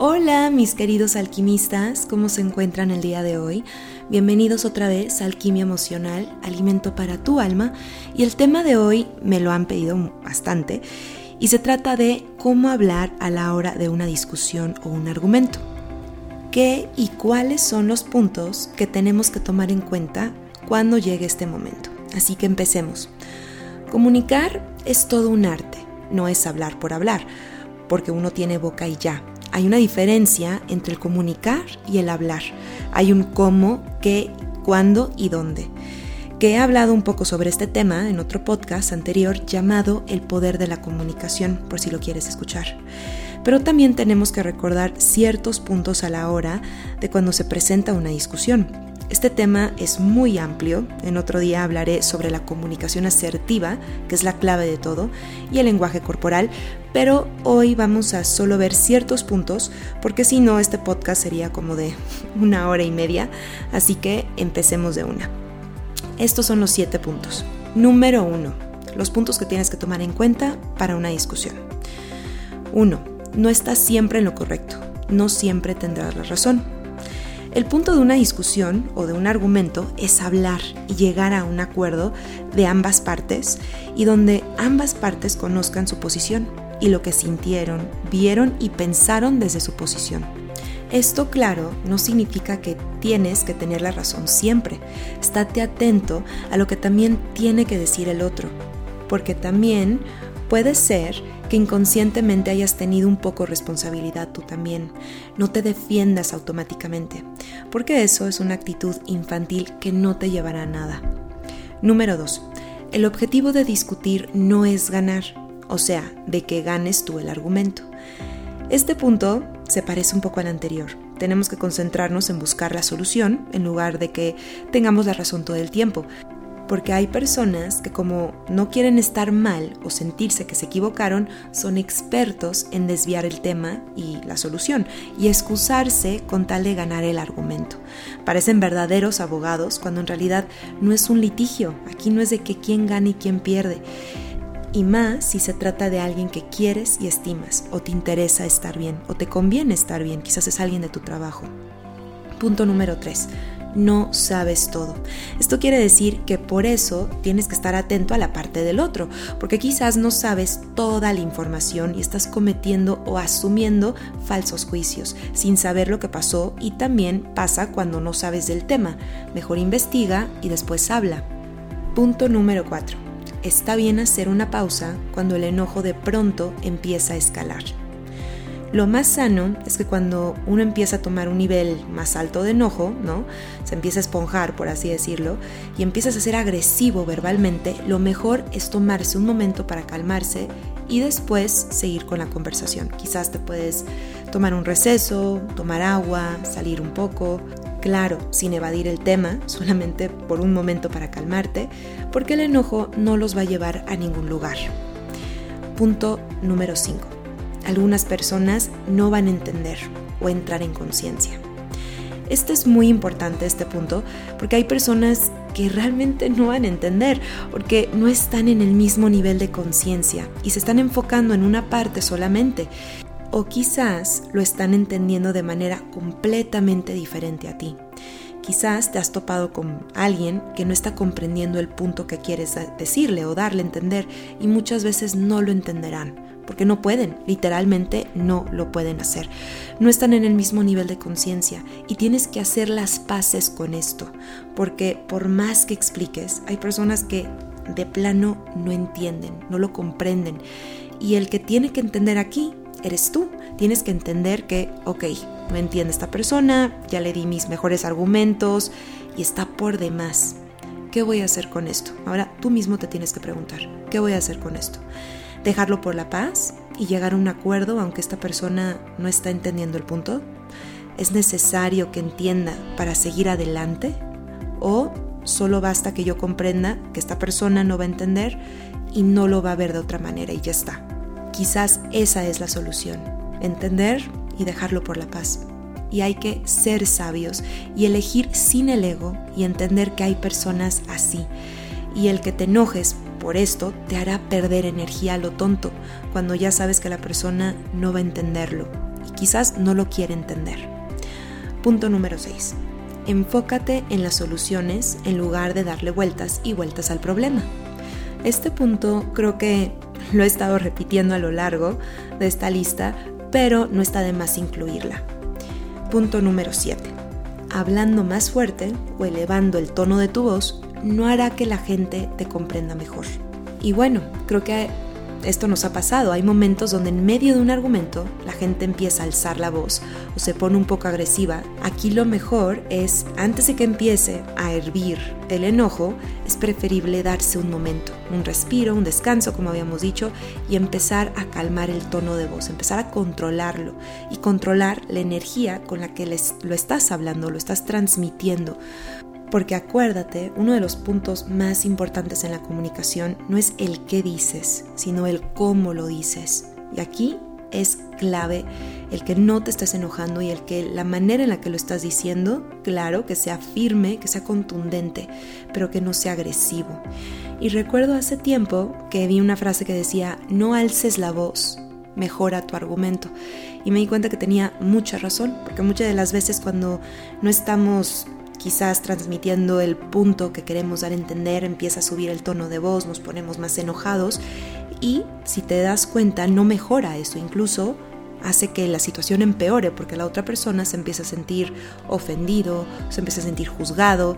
Hola mis queridos alquimistas, ¿cómo se encuentran el día de hoy? Bienvenidos otra vez a Alquimia Emocional, alimento para tu alma. Y el tema de hoy me lo han pedido bastante y se trata de cómo hablar a la hora de una discusión o un argumento. ¿Qué y cuáles son los puntos que tenemos que tomar en cuenta cuando llegue este momento? Así que empecemos. Comunicar es todo un arte, no es hablar por hablar, porque uno tiene boca y ya hay una diferencia entre el comunicar y el hablar. Hay un cómo, qué, cuándo y dónde. Que he hablado un poco sobre este tema en otro podcast anterior llamado El poder de la comunicación, por si lo quieres escuchar. Pero también tenemos que recordar ciertos puntos a la hora de cuando se presenta una discusión. Este tema es muy amplio, en otro día hablaré sobre la comunicación asertiva, que es la clave de todo, y el lenguaje corporal, pero hoy vamos a solo ver ciertos puntos, porque si no, este podcast sería como de una hora y media, así que empecemos de una. Estos son los siete puntos. Número uno, los puntos que tienes que tomar en cuenta para una discusión. Uno, no estás siempre en lo correcto, no siempre tendrás la razón. El punto de una discusión o de un argumento es hablar y llegar a un acuerdo de ambas partes y donde ambas partes conozcan su posición y lo que sintieron, vieron y pensaron desde su posición. Esto, claro, no significa que tienes que tener la razón siempre. Estate atento a lo que también tiene que decir el otro, porque también puede ser que inconscientemente hayas tenido un poco responsabilidad tú también. No te defiendas automáticamente, porque eso es una actitud infantil que no te llevará a nada. Número 2. El objetivo de discutir no es ganar, o sea, de que ganes tú el argumento. Este punto se parece un poco al anterior. Tenemos que concentrarnos en buscar la solución en lugar de que tengamos la razón todo el tiempo porque hay personas que como no quieren estar mal o sentirse que se equivocaron, son expertos en desviar el tema y la solución y excusarse con tal de ganar el argumento. Parecen verdaderos abogados cuando en realidad no es un litigio, aquí no es de que quién gana y quién pierde. Y más si se trata de alguien que quieres y estimas, o te interesa estar bien, o te conviene estar bien, quizás es alguien de tu trabajo. Punto número 3 no sabes todo. Esto quiere decir que por eso tienes que estar atento a la parte del otro, porque quizás no sabes toda la información y estás cometiendo o asumiendo falsos juicios sin saber lo que pasó y también pasa cuando no sabes del tema. Mejor investiga y después habla. Punto número 4. Está bien hacer una pausa cuando el enojo de pronto empieza a escalar. Lo más sano es que cuando uno empieza a tomar un nivel más alto de enojo, ¿no? Se empieza a esponjar, por así decirlo, y empiezas a ser agresivo verbalmente, lo mejor es tomarse un momento para calmarse y después seguir con la conversación. Quizás te puedes tomar un receso, tomar agua, salir un poco, claro, sin evadir el tema, solamente por un momento para calmarte, porque el enojo no los va a llevar a ningún lugar. Punto número 5 algunas personas no van a entender o entrar en conciencia. Este es muy importante, este punto, porque hay personas que realmente no van a entender, porque no están en el mismo nivel de conciencia y se están enfocando en una parte solamente. O quizás lo están entendiendo de manera completamente diferente a ti. Quizás te has topado con alguien que no está comprendiendo el punto que quieres decirle o darle a entender y muchas veces no lo entenderán porque no pueden, literalmente no lo pueden hacer. No están en el mismo nivel de conciencia y tienes que hacer las paces con esto, porque por más que expliques, hay personas que de plano no entienden, no lo comprenden. Y el que tiene que entender aquí eres tú. Tienes que entender que, ok, no entiende esta persona, ya le di mis mejores argumentos y está por demás. ¿Qué voy a hacer con esto? Ahora tú mismo te tienes que preguntar, ¿qué voy a hacer con esto? Dejarlo por la paz y llegar a un acuerdo aunque esta persona no está entendiendo el punto? ¿Es necesario que entienda para seguir adelante? ¿O solo basta que yo comprenda que esta persona no va a entender y no lo va a ver de otra manera y ya está? Quizás esa es la solución, entender y dejarlo por la paz. Y hay que ser sabios y elegir sin el ego y entender que hay personas así. Y el que te enojes por esto te hará perder energía a lo tonto, cuando ya sabes que la persona no va a entenderlo y quizás no lo quiere entender. Punto número 6. Enfócate en las soluciones en lugar de darle vueltas y vueltas al problema. Este punto creo que lo he estado repitiendo a lo largo de esta lista, pero no está de más incluirla. Punto número 7. Hablando más fuerte o elevando el tono de tu voz no hará que la gente te comprenda mejor. Y bueno, creo que esto nos ha pasado. Hay momentos donde en medio de un argumento la gente empieza a alzar la voz o se pone un poco agresiva. Aquí lo mejor es, antes de que empiece a hervir el enojo, es preferible darse un momento, un respiro, un descanso, como habíamos dicho, y empezar a calmar el tono de voz, empezar a controlarlo y controlar la energía con la que les, lo estás hablando, lo estás transmitiendo. Porque acuérdate, uno de los puntos más importantes en la comunicación no es el qué dices, sino el cómo lo dices. Y aquí es clave el que no te estés enojando y el que la manera en la que lo estás diciendo, claro, que sea firme, que sea contundente, pero que no sea agresivo. Y recuerdo hace tiempo que vi una frase que decía, no alces la voz, mejora tu argumento. Y me di cuenta que tenía mucha razón, porque muchas de las veces cuando no estamos quizás transmitiendo el punto que queremos dar a entender, empieza a subir el tono de voz, nos ponemos más enojados y si te das cuenta no mejora eso, incluso hace que la situación empeore porque la otra persona se empieza a sentir ofendido, se empieza a sentir juzgado,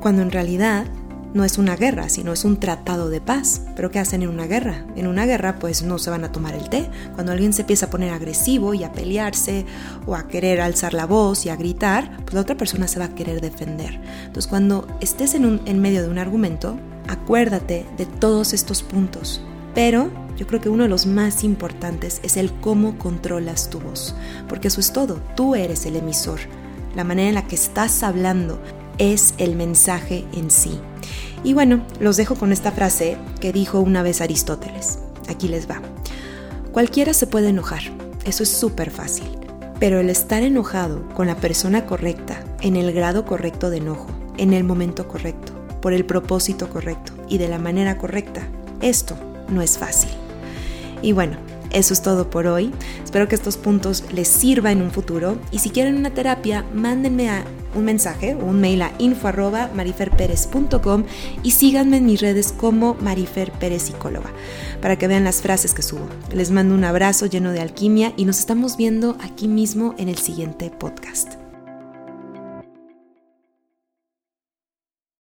cuando en realidad no es una guerra, sino es un tratado de paz. Pero ¿qué hacen en una guerra? En una guerra pues no se van a tomar el té. Cuando alguien se empieza a poner agresivo y a pelearse o a querer alzar la voz y a gritar, pues la otra persona se va a querer defender. Entonces cuando estés en, un, en medio de un argumento, acuérdate de todos estos puntos. Pero yo creo que uno de los más importantes es el cómo controlas tu voz, porque eso es todo, tú eres el emisor. La manera en la que estás hablando es el mensaje en sí. Y bueno, los dejo con esta frase que dijo una vez Aristóteles. Aquí les va. Cualquiera se puede enojar, eso es súper fácil, pero el estar enojado con la persona correcta, en el grado correcto de enojo, en el momento correcto, por el propósito correcto y de la manera correcta, esto no es fácil. Y bueno, eso es todo por hoy. Espero que estos puntos les sirvan en un futuro y si quieren una terapia, mándenme a un mensaje o un mail a info@mariferperez.com y síganme en mis redes como Marifer Pérez Psicóloga para que vean las frases que subo. Les mando un abrazo lleno de alquimia y nos estamos viendo aquí mismo en el siguiente podcast.